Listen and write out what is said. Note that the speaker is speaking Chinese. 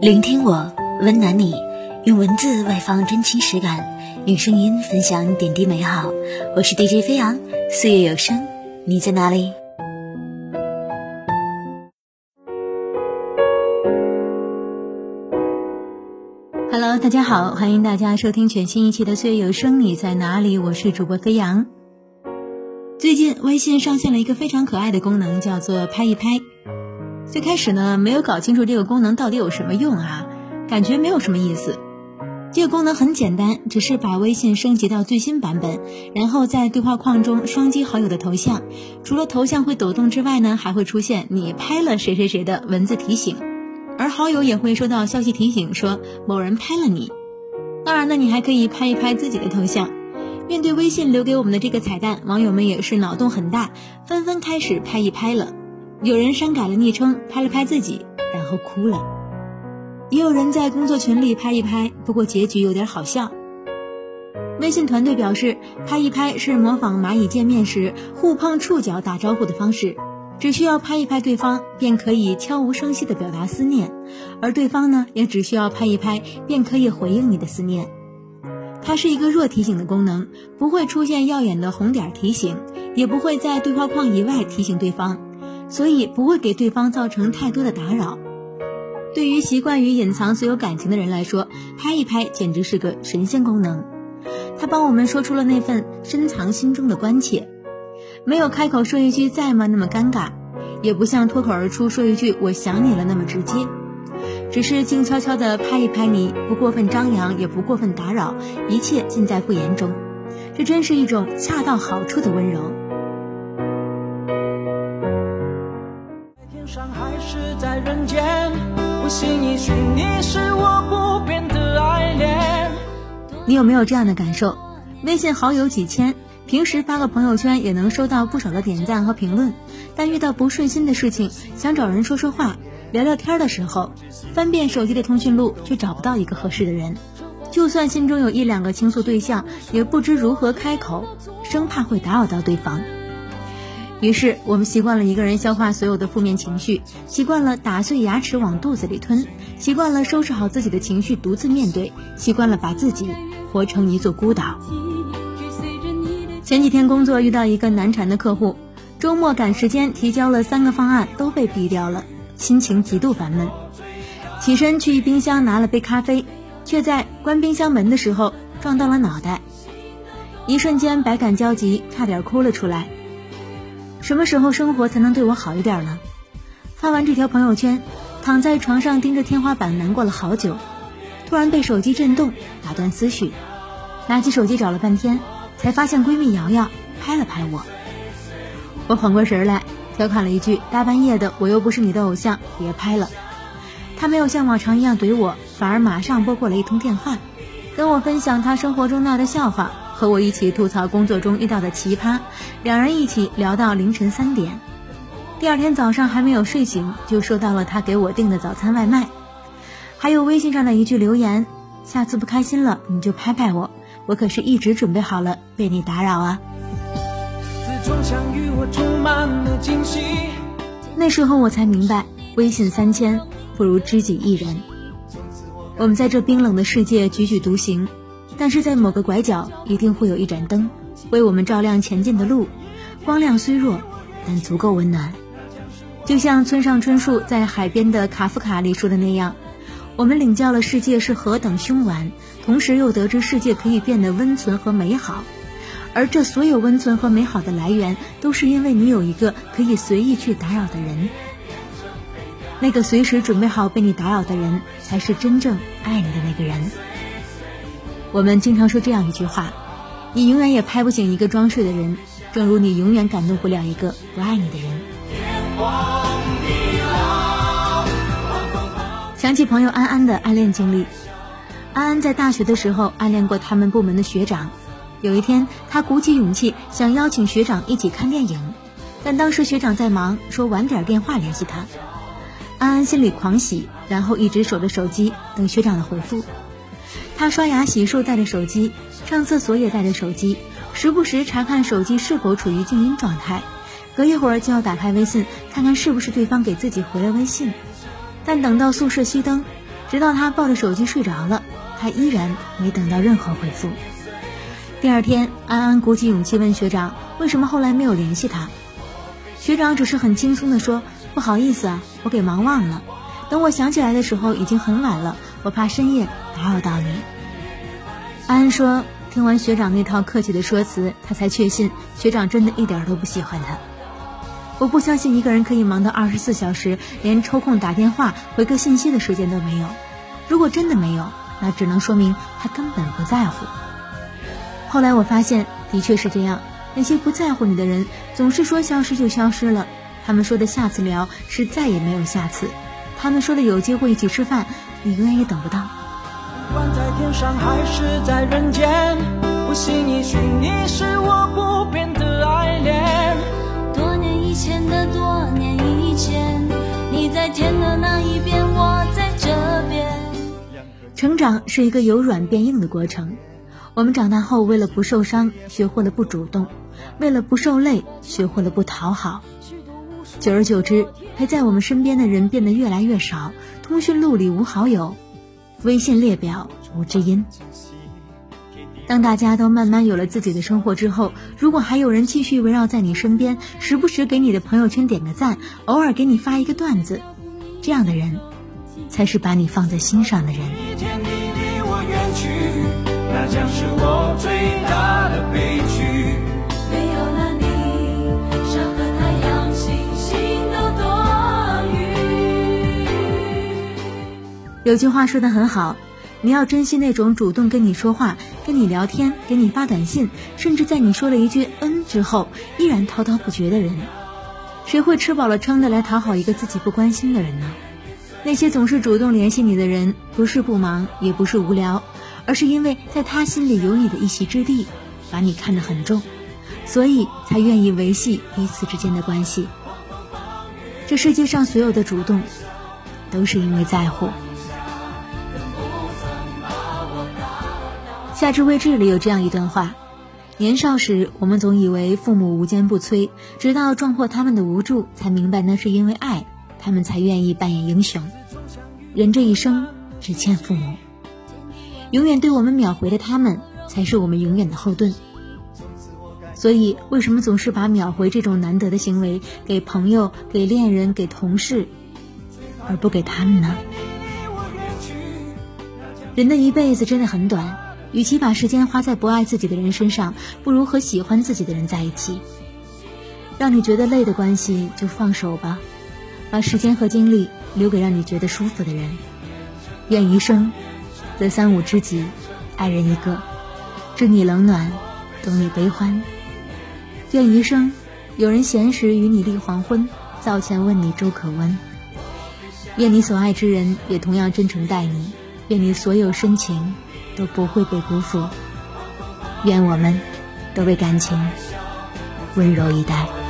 聆听我，温暖你，用文字外放真情实感，用声音分享点滴美好。我是 DJ 飞扬，岁月有声，你在哪里？Hello，大家好，欢迎大家收听全新一期的《岁月有声》，你在哪里？我是主播飞扬。最近微信上线了一个非常可爱的功能，叫做拍一拍。最开始呢，没有搞清楚这个功能到底有什么用啊，感觉没有什么意思。这个功能很简单，只是把微信升级到最新版本，然后在对话框中双击好友的头像，除了头像会抖动之外呢，还会出现你拍了谁谁谁的文字提醒，而好友也会收到消息提醒说某人拍了你。当然呢，你还可以拍一拍自己的头像。面对微信留给我们的这个彩蛋，网友们也是脑洞很大，纷纷开始拍一拍了。有人删改了昵称，拍了拍自己，然后哭了；也有人在工作群里拍一拍，不过结局有点好笑。微信团队表示，拍一拍是模仿蚂蚁见面时互碰触角打招呼的方式，只需要拍一拍对方，便可以悄无声息地表达思念，而对方呢，也只需要拍一拍，便可以回应你的思念。它是一个弱提醒的功能，不会出现耀眼的红点提醒，也不会在对话框以外提醒对方。所以不会给对方造成太多的打扰。对于习惯于隐藏所有感情的人来说，拍一拍简直是个神仙功能。它帮我们说出了那份深藏心中的关切，没有开口说一句“在吗”那么尴尬，也不像脱口而出说一句“我想你了”那么直接，只是静悄悄地拍一拍你，不过分张扬，也不过分打扰，一切尽在不言中。这真是一种恰到好处的温柔。人间，不信你你是我不变的爱恋。你有没有这样的感受？微信好友几千，平时发个朋友圈也能收到不少的点赞和评论，但遇到不顺心的事情，想找人说说话、聊聊天的时候，翻遍手机的通讯录却找不到一个合适的人。就算心中有一两个倾诉对象，也不知如何开口，生怕会打扰到对方。于是，我们习惯了一个人消化所有的负面情绪，习惯了打碎牙齿往肚子里吞，习惯了收拾好自己的情绪独自面对，习惯了把自己活成一座孤岛。前几天工作遇到一个难缠的客户，周末赶时间提交了三个方案都被毙掉了，心情极度烦闷。起身去冰箱拿了杯咖啡，却在关冰箱门的时候撞到了脑袋，一瞬间百感交集，差点哭了出来。什么时候生活才能对我好一点呢？发完这条朋友圈，躺在床上盯着天花板难过了好久，突然被手机震动打断思绪，拿起手机找了半天，才发现闺蜜瑶瑶拍了拍我。我缓过神来，调侃了一句：“大半夜的，我又不是你的偶像，别拍了。”她没有像往常一样怼我，反而马上拨过了一通电话，跟我分享她生活中闹的笑话。和我一起吐槽工作中遇到的奇葩，两人一起聊到凌晨三点。第二天早上还没有睡醒，就收到了他给我订的早餐外卖，还有微信上的一句留言：“下次不开心了你就拍拍我，我可是一直准备好了被你打扰啊。”那时候我才明白，微信三千不如知己一人。我们在这冰冷的世界踽踽独行。但是在某个拐角，一定会有一盏灯，为我们照亮前进的路。光亮虽弱，但足够温暖。就像村上春树在《海边的卡夫卡》里说的那样，我们领教了世界是何等凶顽，同时又得知世界可以变得温存和美好。而这所有温存和美好的来源，都是因为你有一个可以随意去打扰的人。那个随时准备好被你打扰的人，才是真正爱你的那个人。我们经常说这样一句话：“你永远也拍不醒一个装睡的人，正如你永远感动不了一个不爱你的人。”想起朋友安安的暗恋经历，安安在大学的时候暗恋过他们部门的学长。有一天，他鼓起勇气想邀请学长一起看电影，但当时学长在忙，说晚点电话联系他。安安心里狂喜，然后一直守着手机等学长的回复。他刷牙洗漱带着手机，上厕所也带着手机，时不时查看手机是否处于静音状态，隔一会儿就要打开微信看看是不是对方给自己回了微信。但等到宿舍熄灯，直到他抱着手机睡着了，他依然没等到任何回复。第二天，安安鼓起勇气问学长：“为什么后来没有联系他？”学长只是很轻松地说：“不好意思啊，我给忙忘了。等我想起来的时候，已经很晚了，我怕深夜打扰到你。”安安说：“听完学长那套客气的说辞，他才确信学长真的一点都不喜欢他。我不相信一个人可以忙到二十四小时，连抽空打电话、回个信息的时间都没有。如果真的没有，那只能说明他根本不在乎。”后来我发现，的确是这样。那些不在乎你的人，总是说消失就消失了。他们说的下次聊，是再也没有下次。他们说的有机会一起吃饭，你永远也等不到。不管在天上还是在人间，不信一许你是我不变的爱恋。多年以前的多年以前，你在天的那一边，我在这边。成长是一个由软变硬的过程。我们长大后，为了不受伤，学会了不主动；为了不受累，学会了不讨好。久而久之，陪在我们身边的人变得越来越少，通讯录里无好友，微信列表无知音。当大家都慢慢有了自己的生活之后，如果还有人继续围绕在你身边，时不时给你的朋友圈点个赞，偶尔给你发一个段子，这样的人，才是把你放在心上的人。那将是我最大的悲剧。有句话说的很好，你要珍惜那种主动跟你说话、跟你聊天、给你发短信，甚至在你说了一句“嗯”之后，依然滔滔不绝的人。谁会吃饱了撑的来讨好一个自己不关心的人呢？那些总是主动联系你的人，不是不忙，也不是无聊。而是因为在他心里有你的一席之地，把你看得很重，所以才愿意维系彼此之间的关系。这世界上所有的主动，都是因为在乎。夏至未至里有这样一段话：年少时，我们总以为父母无坚不摧，直到撞破他们的无助，才明白那是因为爱，他们才愿意扮演英雄。人这一生只欠父母。永远对我们秒回的他们，才是我们永远的后盾。所以，为什么总是把秒回这种难得的行为给朋友、给恋人、给同事，而不给他们呢？人的一辈子真的很短，与其把时间花在不爱自己的人身上，不如和喜欢自己的人在一起。让你觉得累的关系就放手吧，把时间和精力留给让你觉得舒服的人。愿余生。得三五知己，爱人一个，知你冷暖，懂你悲欢。愿余生有人闲时与你立黄昏，灶前问你粥可温。愿你所爱之人也同样真诚待你，愿你所有深情都不会被辜负。愿我们都被感情温柔以待。